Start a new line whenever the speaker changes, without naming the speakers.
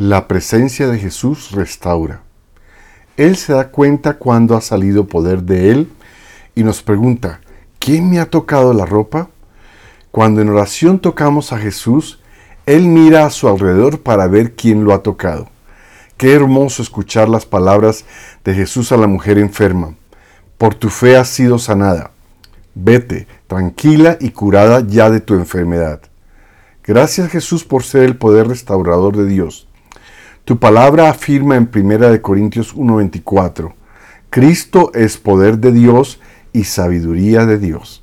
La presencia de Jesús restaura. Él se da cuenta cuando ha salido poder de Él y nos pregunta, ¿quién me ha tocado la ropa? Cuando en oración tocamos a Jesús, Él mira a su alrededor para ver quién lo ha tocado. Qué hermoso escuchar las palabras de Jesús a la mujer enferma. Por tu fe has sido sanada. Vete, tranquila y curada ya de tu enfermedad. Gracias Jesús por ser el poder restaurador de Dios. Tu palabra afirma en 1 Corintios 1:24, Cristo es poder de Dios y sabiduría de Dios.